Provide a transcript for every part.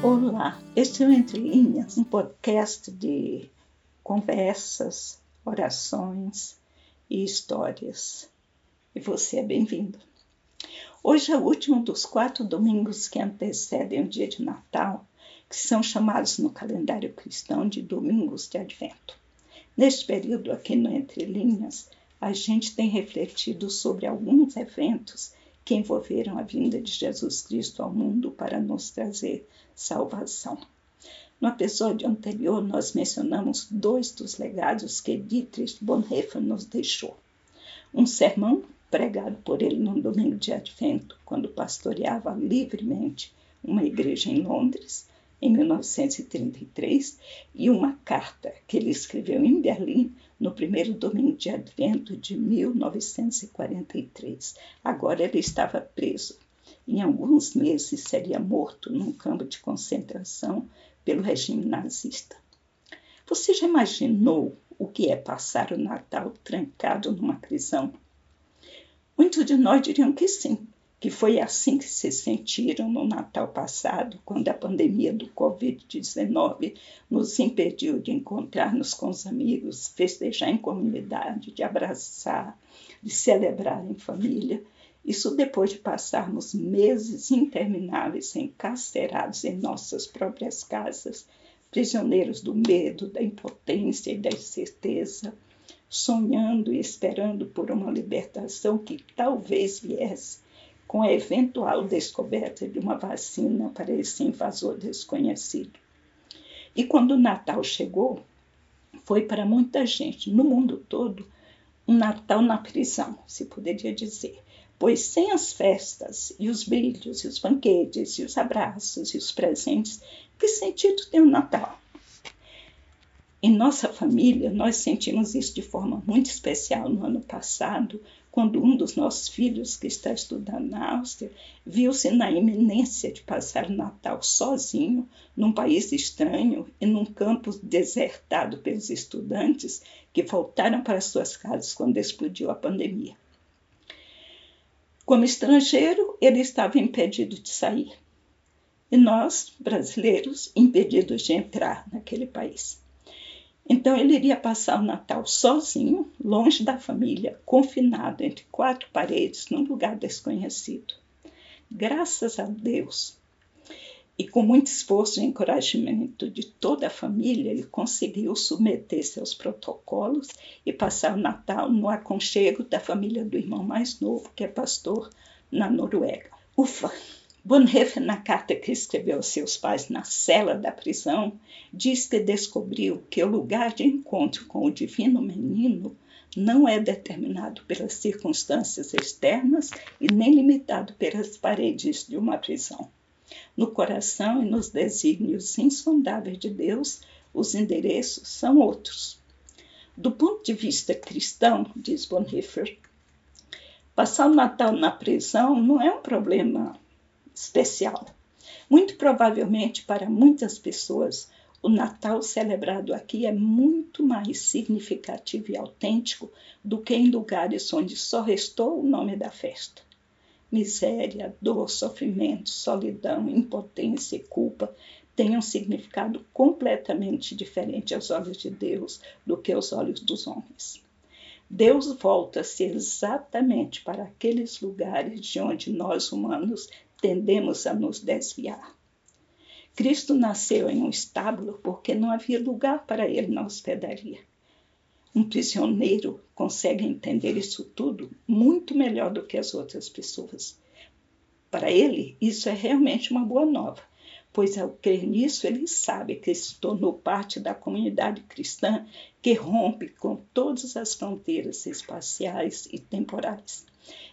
Olá, este é o Entre Linhas, um podcast de conversas, orações e histórias. E você é bem-vindo. Hoje é o último dos quatro domingos que antecedem o dia de Natal, que são chamados no calendário cristão de domingos de Advento. Neste período, aqui no Entre Linhas, a gente tem refletido sobre alguns eventos que envolveram a vinda de Jesus Cristo ao mundo para nos trazer salvação. No episódio anterior, nós mencionamos dois dos legados que Dietrich Bonhoeffer nos deixou. Um sermão pregado por ele no domingo de Advento, quando pastoreava livremente uma igreja em Londres, em 1933, e uma carta que ele escreveu em Berlim no primeiro domingo de advento de 1943. Agora ele estava preso. Em alguns meses seria morto num campo de concentração pelo regime nazista. Você já imaginou o que é passar o Natal trancado numa prisão? Muitos de nós diriam que sim, que foi assim que se sentiram no Natal passado, quando a pandemia do Covid-19 nos impediu de encontrar-nos com os amigos, festejar em comunidade, de abraçar, de celebrar em família. Isso depois de passarmos meses intermináveis encarcerados em nossas próprias casas, prisioneiros do medo, da impotência e da incerteza, sonhando e esperando por uma libertação que talvez viesse com a eventual descoberta de uma vacina para esse invasor desconhecido. E quando o Natal chegou, foi para muita gente no mundo todo um Natal na prisão, se poderia dizer. Pois sem as festas e os brilhos, e os banquetes, e os abraços e os presentes, que sentido tem o Natal? Em nossa família, nós sentimos isso de forma muito especial no ano passado, quando um dos nossos filhos, que está estudando na Áustria, viu-se na iminência de passar o Natal sozinho, num país estranho e num campus desertado pelos estudantes que voltaram para suas casas quando explodiu a pandemia. Como estrangeiro, ele estava impedido de sair. E nós, brasileiros, impedidos de entrar naquele país. Então ele iria passar o Natal sozinho, longe da família, confinado entre quatro paredes, num lugar desconhecido. Graças a Deus e com muito esforço e encorajamento de toda a família, ele conseguiu submeter-se aos protocolos e passar o Natal no aconchego da família do irmão mais novo, que é pastor na Noruega. Ufa! Bonhoeffer, na carta que escreveu aos seus pais na cela da prisão, diz que descobriu que o lugar de encontro com o divino menino não é determinado pelas circunstâncias externas e nem limitado pelas paredes de uma prisão. No coração e nos desígnios insondáveis de Deus, os endereços são outros. Do ponto de vista cristão, diz Bonhoeffer, passar o Natal na prisão não é um problema especial. Muito provavelmente para muitas pessoas, o Natal celebrado aqui é muito mais significativo e autêntico do que em lugares onde só restou o nome da festa. Miséria, dor, sofrimento, solidão, impotência e culpa têm um significado completamente diferente aos olhos de Deus do que aos olhos dos homens. Deus volta-se exatamente para aqueles lugares de onde nós humanos tendemos a nos desviar. Cristo nasceu em um estábulo porque não havia lugar para ele na hospedaria. Um prisioneiro consegue entender isso tudo muito melhor do que as outras pessoas. Para ele, isso é realmente uma boa nova, pois ao crer nisso, ele sabe que se tornou parte da comunidade cristã que rompe com todas as fronteiras espaciais e temporais.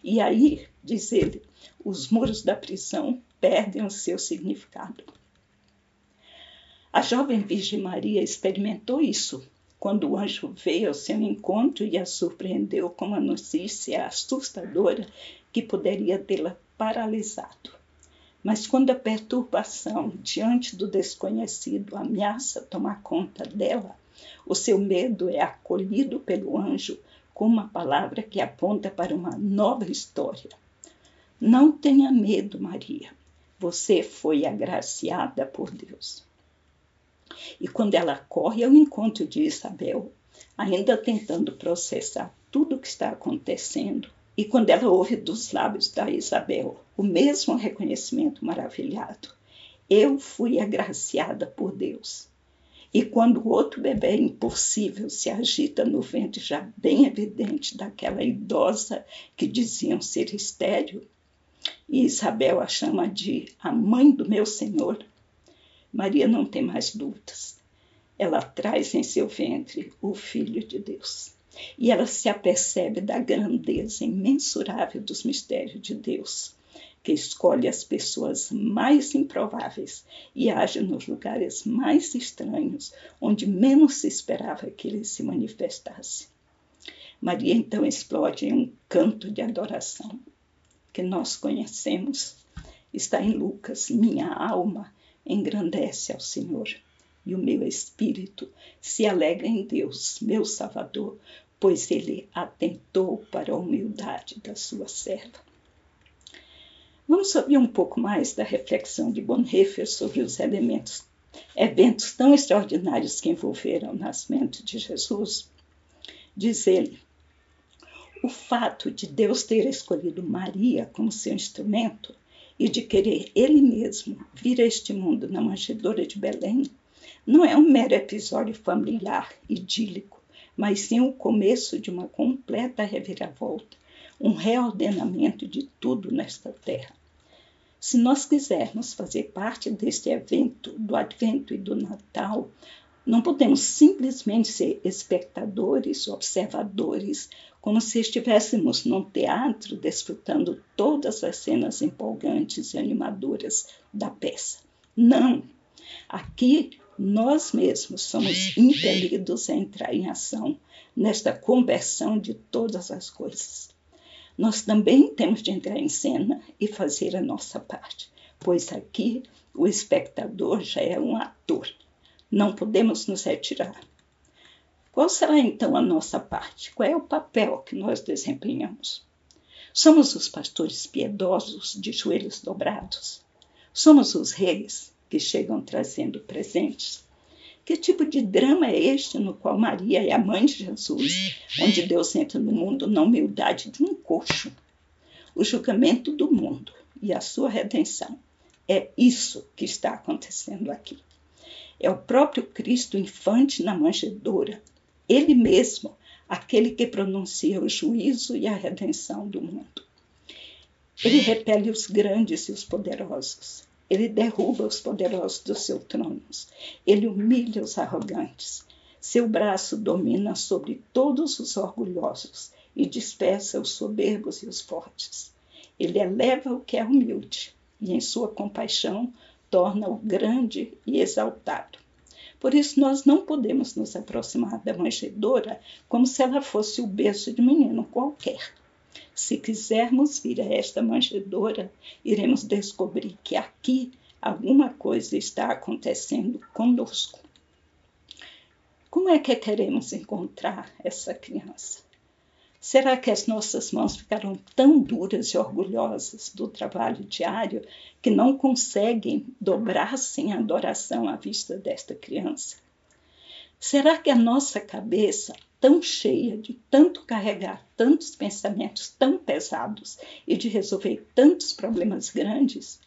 E aí, diz ele, os muros da prisão perdem o seu significado. A jovem Virgem Maria experimentou isso quando o anjo veio ao seu encontro e a surpreendeu com uma notícia assustadora que poderia tê-la paralisado. Mas quando a perturbação diante do desconhecido ameaça tomar conta dela, o seu medo é acolhido pelo anjo com uma palavra que aponta para uma nova história. Não tenha medo, Maria. Você foi agraciada por Deus. E quando ela corre ao encontro de Isabel, ainda tentando processar tudo o que está acontecendo, e quando ela ouve dos lábios da Isabel o mesmo reconhecimento maravilhado, eu fui agraciada por Deus. E quando o outro bebê impossível se agita no ventre já bem evidente daquela idosa que diziam ser estéril, e Isabel a chama de a mãe do meu Senhor, Maria não tem mais dúvidas. Ela traz em seu ventre o Filho de Deus. E ela se apercebe da grandeza imensurável dos mistérios de Deus, que escolhe as pessoas mais improváveis e age nos lugares mais estranhos, onde menos se esperava que ele se manifestasse. Maria então explode em um canto de adoração que nós conhecemos. Está em Lucas, minha alma engrandece ao Senhor, e o meu espírito se alegra em Deus, meu Salvador, pois ele atentou para a humildade da sua serva. Vamos saber um pouco mais da reflexão de Bonhoeffer sobre os elementos, eventos tão extraordinários que envolveram o nascimento de Jesus? Diz ele: o fato de Deus ter escolhido Maria como seu instrumento e de querer ele mesmo vir a este mundo na manjedoura de Belém, não é um mero episódio familiar, idílico, mas sim o começo de uma completa reviravolta, um reordenamento de tudo nesta terra. Se nós quisermos fazer parte deste evento do Advento e do Natal, não podemos simplesmente ser espectadores, observadores, como se estivéssemos num teatro desfrutando todas as cenas empolgantes e animadoras da peça. Não! Aqui nós mesmos somos impelidos a entrar em ação nesta conversão de todas as coisas. Nós também temos de entrar em cena e fazer a nossa parte, pois aqui o espectador já é um ator não podemos nos retirar. Qual será então a nossa parte? Qual é o papel que nós desempenhamos? Somos os pastores piedosos de joelhos dobrados? Somos os reis que chegam trazendo presentes? Que tipo de drama é este no qual Maria é a mãe de Jesus, onde Deus entra no mundo na humildade de um coxo? O julgamento do mundo e a sua redenção. É isso que está acontecendo aqui. É o próprio Cristo infante na manjedoura, ele mesmo, aquele que pronuncia o juízo e a redenção do mundo. Ele repele os grandes e os poderosos. Ele derruba os poderosos dos seus tronos. Ele humilha os arrogantes. Seu braço domina sobre todos os orgulhosos e dispersa os soberbos e os fortes. Ele eleva o que é humilde e, em sua compaixão, torna-o grande e exaltado. Por isso, nós não podemos nos aproximar da manjedoura como se ela fosse o berço de menino qualquer. Se quisermos vir a esta manjedoura, iremos descobrir que aqui alguma coisa está acontecendo conosco. Como é que queremos encontrar essa criança? Será que as nossas mãos ficaram tão duras e orgulhosas do trabalho diário que não conseguem dobrar-se em adoração à vista desta criança? Será que a nossa cabeça, tão cheia de tanto carregar tantos pensamentos tão pesados e de resolver tantos problemas grandes,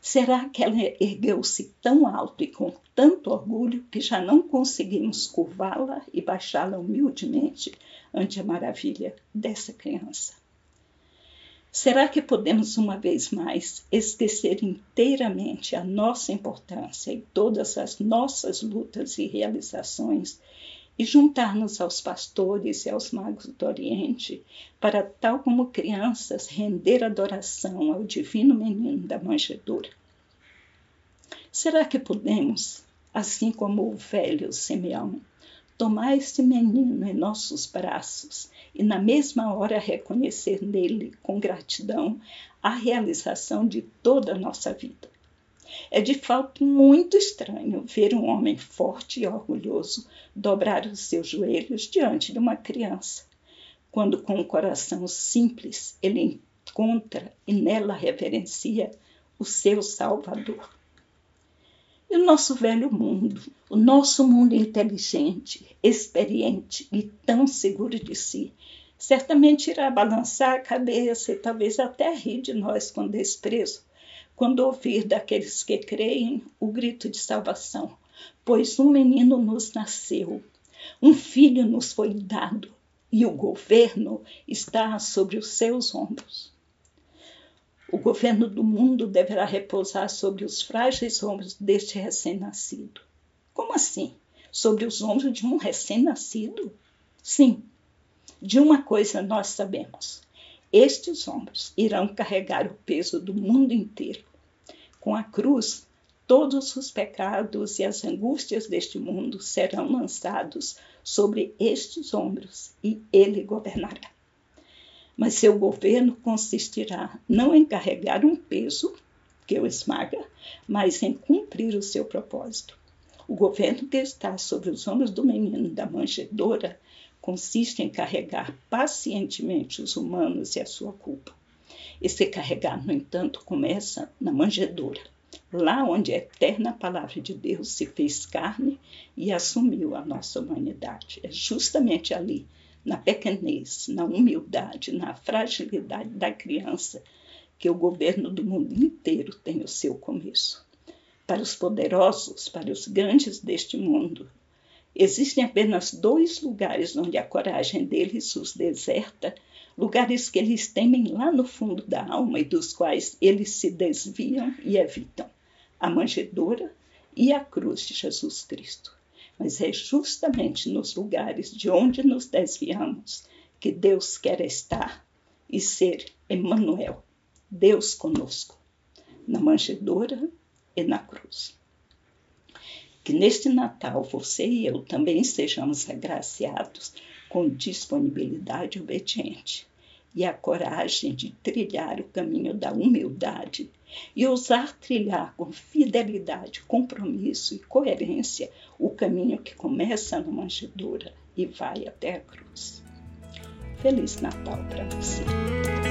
Será que ela ergueu-se tão alto e com tanto orgulho que já não conseguimos curvá-la e baixá-la humildemente ante a maravilha dessa criança? Será que podemos uma vez mais esquecer inteiramente a nossa importância e todas as nossas lutas e realizações e juntar-nos aos pastores e aos magos do Oriente para, tal como crianças, render adoração ao divino menino da manjedoura? Será que podemos, assim como o velho Simeão, tomar este menino em nossos braços e na mesma hora reconhecer nele com gratidão a realização de toda a nossa vida? É de fato muito estranho ver um homem forte e orgulhoso dobrar os seus joelhos diante de uma criança, quando com um coração simples ele encontra e nela reverencia o seu Salvador. E o nosso velho mundo, o nosso mundo inteligente, experiente e tão seguro de si, certamente irá balançar a cabeça e talvez até rir de nós com desprezo, quando ouvir daqueles que creem o grito de salvação, pois um menino nos nasceu, um filho nos foi dado e o governo está sobre os seus ombros. O governo do mundo deverá repousar sobre os frágeis ombros deste recém-nascido. Como assim? Sobre os ombros de um recém-nascido? Sim, de uma coisa nós sabemos: estes ombros irão carregar o peso do mundo inteiro. Com a cruz, todos os pecados e as angústias deste mundo serão lançados sobre estes ombros e ele governará mas seu governo consistirá não em carregar um peso que o esmaga, mas em cumprir o seu propósito. O governo que está sobre os ombros do menino da manjedoura consiste em carregar pacientemente os humanos e a sua culpa. Esse carregar, no entanto, começa na manjedoura, lá onde a eterna palavra de Deus se fez carne e assumiu a nossa humanidade. É justamente ali na pequenez, na humildade, na fragilidade da criança, que o governo do mundo inteiro tem o seu começo. Para os poderosos, para os grandes deste mundo, existem apenas dois lugares onde a coragem deles os deserta, lugares que eles temem lá no fundo da alma e dos quais eles se desviam e evitam: a manjedoura e a cruz de Jesus Cristo mas é justamente nos lugares de onde nos desviamos que Deus quer estar e ser Emmanuel, Deus conosco, na manjedoura e na cruz. Que neste Natal você e eu também sejamos agraciados com disponibilidade obediente e a coragem de trilhar o caminho da humildade e ousar trilhar com fidelidade, compromisso e coerência o caminho que começa na manjedoura e vai até a cruz. Feliz Natal para você!